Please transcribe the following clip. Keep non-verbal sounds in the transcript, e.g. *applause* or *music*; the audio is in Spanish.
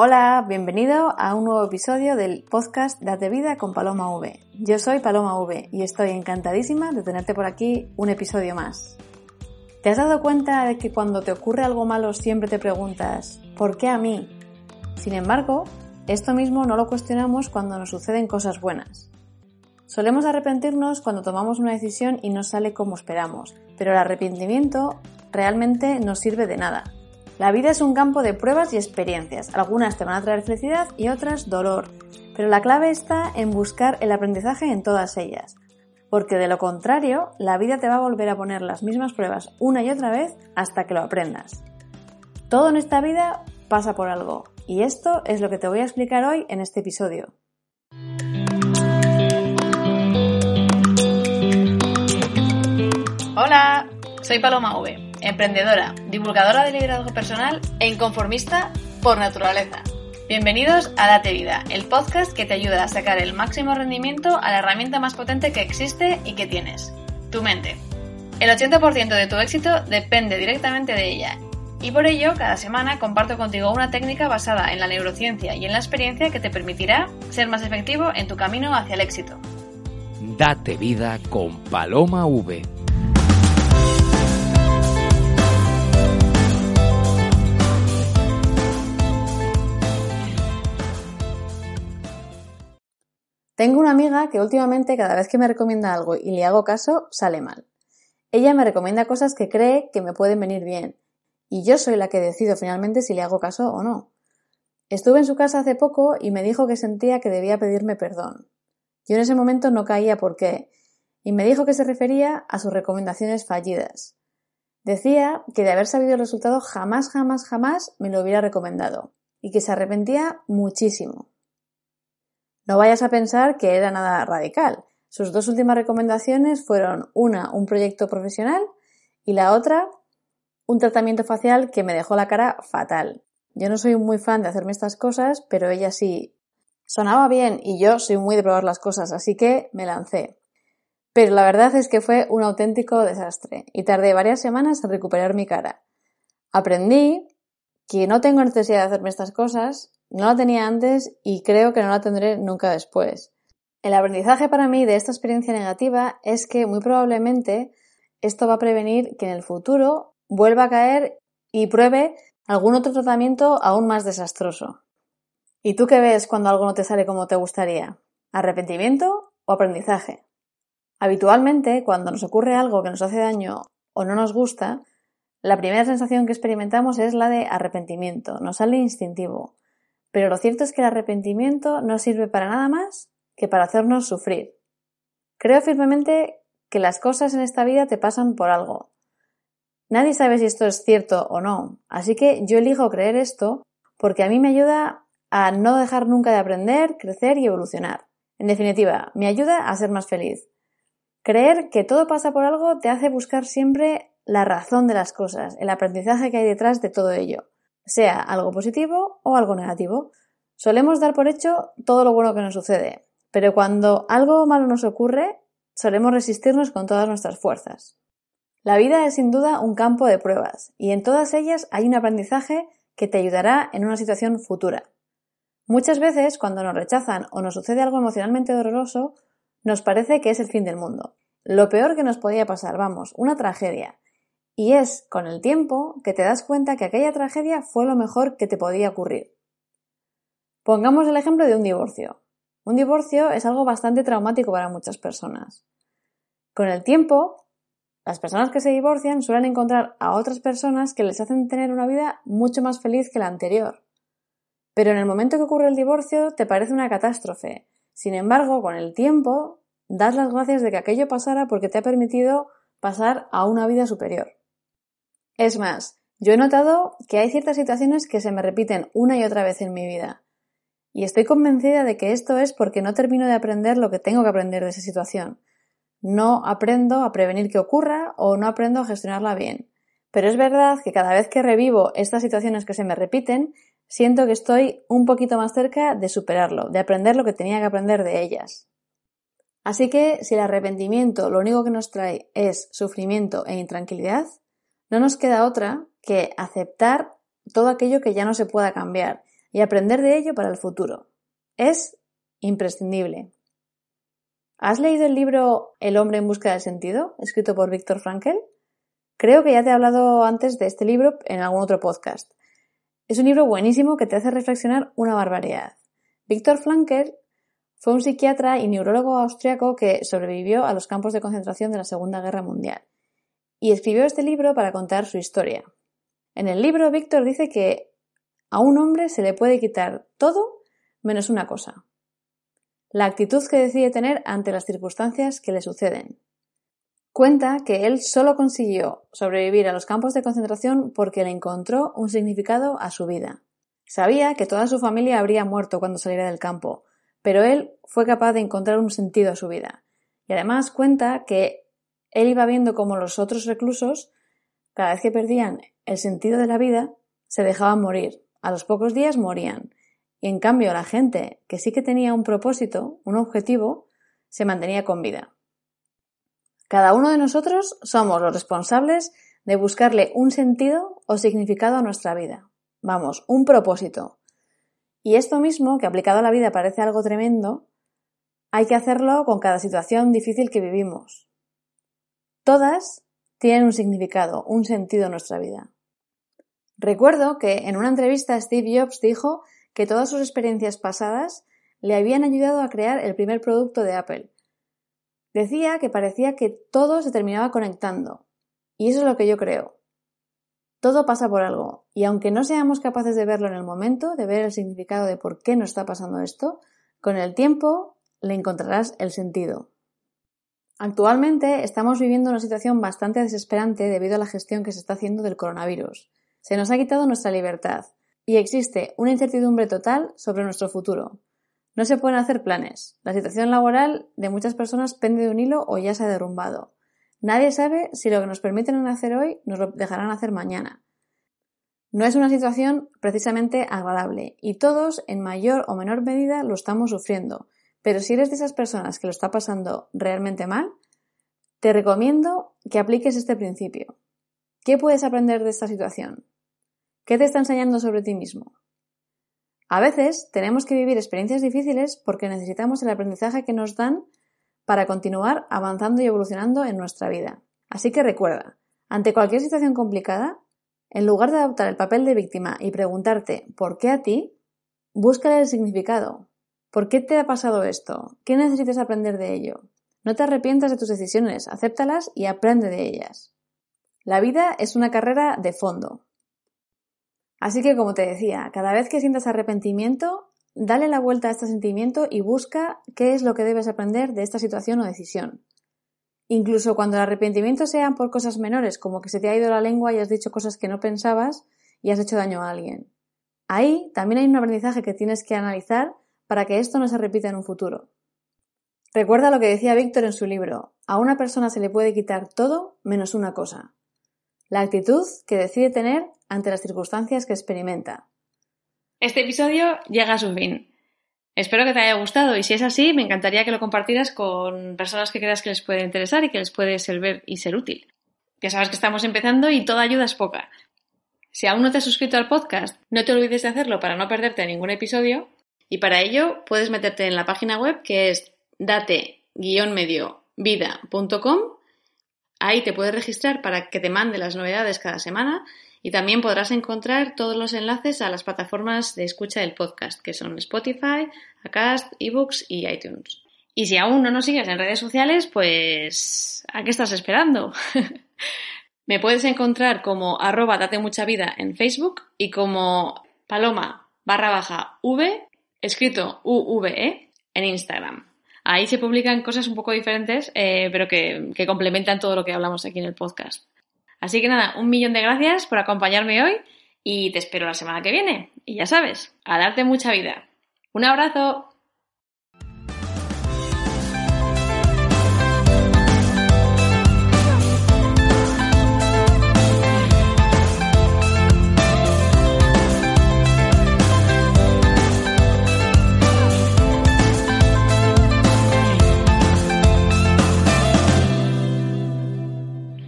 Hola, bienvenido a un nuevo episodio del podcast Date Vida con Paloma V. Yo soy Paloma V y estoy encantadísima de tenerte por aquí un episodio más. ¿Te has dado cuenta de que cuando te ocurre algo malo siempre te preguntas, ¿por qué a mí? Sin embargo, esto mismo no lo cuestionamos cuando nos suceden cosas buenas. Solemos arrepentirnos cuando tomamos una decisión y no sale como esperamos, pero el arrepentimiento realmente no sirve de nada. La vida es un campo de pruebas y experiencias. Algunas te van a traer felicidad y otras dolor. Pero la clave está en buscar el aprendizaje en todas ellas. Porque de lo contrario, la vida te va a volver a poner las mismas pruebas una y otra vez hasta que lo aprendas. Todo en esta vida pasa por algo. Y esto es lo que te voy a explicar hoy en este episodio. Hola, soy Paloma V emprendedora, divulgadora de liderazgo personal e inconformista por naturaleza. Bienvenidos a Date Vida, el podcast que te ayuda a sacar el máximo rendimiento a la herramienta más potente que existe y que tienes, tu mente. El 80% de tu éxito depende directamente de ella y por ello cada semana comparto contigo una técnica basada en la neurociencia y en la experiencia que te permitirá ser más efectivo en tu camino hacia el éxito. Date vida con Paloma V Tengo una amiga que últimamente cada vez que me recomienda algo y le hago caso, sale mal. Ella me recomienda cosas que cree que me pueden venir bien, y yo soy la que decido finalmente si le hago caso o no. Estuve en su casa hace poco y me dijo que sentía que debía pedirme perdón. Yo en ese momento no caía por qué, y me dijo que se refería a sus recomendaciones fallidas. Decía que de haber sabido el resultado jamás, jamás, jamás me lo hubiera recomendado, y que se arrepentía muchísimo. No vayas a pensar que era nada radical. Sus dos últimas recomendaciones fueron una, un proyecto profesional y la otra, un tratamiento facial que me dejó la cara fatal. Yo no soy muy fan de hacerme estas cosas, pero ella sí. Sonaba bien y yo soy muy de probar las cosas, así que me lancé. Pero la verdad es que fue un auténtico desastre y tardé varias semanas en recuperar mi cara. Aprendí que no tengo necesidad de hacerme estas cosas no la tenía antes y creo que no la tendré nunca después. El aprendizaje para mí de esta experiencia negativa es que muy probablemente esto va a prevenir que en el futuro vuelva a caer y pruebe algún otro tratamiento aún más desastroso. ¿Y tú qué ves cuando algo no te sale como te gustaría? ¿Arrepentimiento o aprendizaje? Habitualmente, cuando nos ocurre algo que nos hace daño o no nos gusta, la primera sensación que experimentamos es la de arrepentimiento, nos sale instintivo. Pero lo cierto es que el arrepentimiento no sirve para nada más que para hacernos sufrir. Creo firmemente que las cosas en esta vida te pasan por algo. Nadie sabe si esto es cierto o no, así que yo elijo creer esto porque a mí me ayuda a no dejar nunca de aprender, crecer y evolucionar. En definitiva, me ayuda a ser más feliz. Creer que todo pasa por algo te hace buscar siempre la razón de las cosas, el aprendizaje que hay detrás de todo ello sea algo positivo o algo negativo. Solemos dar por hecho todo lo bueno que nos sucede, pero cuando algo malo nos ocurre, solemos resistirnos con todas nuestras fuerzas. La vida es sin duda un campo de pruebas, y en todas ellas hay un aprendizaje que te ayudará en una situación futura. Muchas veces, cuando nos rechazan o nos sucede algo emocionalmente doloroso, nos parece que es el fin del mundo. Lo peor que nos podía pasar, vamos, una tragedia, y es con el tiempo que te das cuenta que aquella tragedia fue lo mejor que te podía ocurrir. Pongamos el ejemplo de un divorcio. Un divorcio es algo bastante traumático para muchas personas. Con el tiempo, las personas que se divorcian suelen encontrar a otras personas que les hacen tener una vida mucho más feliz que la anterior. Pero en el momento que ocurre el divorcio te parece una catástrofe. Sin embargo, con el tiempo, das las gracias de que aquello pasara porque te ha permitido pasar a una vida superior. Es más, yo he notado que hay ciertas situaciones que se me repiten una y otra vez en mi vida. Y estoy convencida de que esto es porque no termino de aprender lo que tengo que aprender de esa situación. No aprendo a prevenir que ocurra o no aprendo a gestionarla bien. Pero es verdad que cada vez que revivo estas situaciones que se me repiten, siento que estoy un poquito más cerca de superarlo, de aprender lo que tenía que aprender de ellas. Así que si el arrepentimiento lo único que nos trae es sufrimiento e intranquilidad, no nos queda otra que aceptar todo aquello que ya no se pueda cambiar y aprender de ello para el futuro. Es imprescindible. ¿Has leído el libro El hombre en busca del sentido, escrito por Víctor Frankel? Creo que ya te he hablado antes de este libro en algún otro podcast. Es un libro buenísimo que te hace reflexionar una barbaridad. Víctor Frankel fue un psiquiatra y neurólogo austriaco que sobrevivió a los campos de concentración de la Segunda Guerra Mundial y escribió este libro para contar su historia. En el libro, Víctor dice que a un hombre se le puede quitar todo menos una cosa, la actitud que decide tener ante las circunstancias que le suceden. Cuenta que él solo consiguió sobrevivir a los campos de concentración porque le encontró un significado a su vida. Sabía que toda su familia habría muerto cuando saliera del campo, pero él fue capaz de encontrar un sentido a su vida. Y además cuenta que él iba viendo cómo los otros reclusos, cada vez que perdían el sentido de la vida, se dejaban morir. A los pocos días morían. Y en cambio la gente que sí que tenía un propósito, un objetivo, se mantenía con vida. Cada uno de nosotros somos los responsables de buscarle un sentido o significado a nuestra vida. Vamos, un propósito. Y esto mismo, que aplicado a la vida parece algo tremendo, hay que hacerlo con cada situación difícil que vivimos. Todas tienen un significado, un sentido en nuestra vida. Recuerdo que en una entrevista Steve Jobs dijo que todas sus experiencias pasadas le habían ayudado a crear el primer producto de Apple. Decía que parecía que todo se terminaba conectando. Y eso es lo que yo creo. Todo pasa por algo, y aunque no seamos capaces de verlo en el momento, de ver el significado de por qué nos está pasando esto, con el tiempo le encontrarás el sentido. Actualmente estamos viviendo una situación bastante desesperante debido a la gestión que se está haciendo del coronavirus. Se nos ha quitado nuestra libertad, y existe una incertidumbre total sobre nuestro futuro. No se pueden hacer planes. La situación laboral de muchas personas pende de un hilo o ya se ha derrumbado. Nadie sabe si lo que nos permiten hacer hoy nos lo dejarán hacer mañana. No es una situación precisamente agradable y todos, en mayor o menor medida, lo estamos sufriendo. Pero si eres de esas personas que lo está pasando realmente mal, te recomiendo que apliques este principio. ¿Qué puedes aprender de esta situación? ¿Qué te está enseñando sobre ti mismo? A veces tenemos que vivir experiencias difíciles porque necesitamos el aprendizaje que nos dan para continuar avanzando y evolucionando en nuestra vida. Así que recuerda, ante cualquier situación complicada, en lugar de adoptar el papel de víctima y preguntarte ¿por qué a ti? Búscale el significado. ¿Por qué te ha pasado esto? ¿Qué necesitas aprender de ello? No te arrepientas de tus decisiones, acéptalas y aprende de ellas. La vida es una carrera de fondo, Así que, como te decía, cada vez que sientas arrepentimiento, dale la vuelta a este sentimiento y busca qué es lo que debes aprender de esta situación o decisión. Incluso cuando el arrepentimiento sea por cosas menores, como que se te ha ido la lengua y has dicho cosas que no pensabas y has hecho daño a alguien. Ahí también hay un aprendizaje que tienes que analizar para que esto no se repita en un futuro. Recuerda lo que decía Víctor en su libro, a una persona se le puede quitar todo menos una cosa, la actitud que decide tener ante las circunstancias que experimenta. Este episodio llega a su fin. Espero que te haya gustado y si es así, me encantaría que lo compartieras con personas que creas que les puede interesar y que les puede servir y ser útil. Ya sabes que estamos empezando y toda ayuda es poca. Si aún no te has suscrito al podcast, no te olvides de hacerlo para no perderte ningún episodio y para ello puedes meterte en la página web que es date-medio-vida.com. Ahí te puedes registrar para que te mande las novedades cada semana y también podrás encontrar todos los enlaces a las plataformas de escucha del podcast, que son Spotify, Acast, eBooks y iTunes. Y si aún no nos sigues en redes sociales, pues ¿a qué estás esperando? *laughs* Me puedes encontrar como arroba date mucha vida en Facebook y como paloma barra baja v, escrito UVE, en Instagram. Ahí se publican cosas un poco diferentes, eh, pero que, que complementan todo lo que hablamos aquí en el podcast. Así que nada, un millón de gracias por acompañarme hoy y te espero la semana que viene. Y ya sabes, a darte mucha vida. Un abrazo.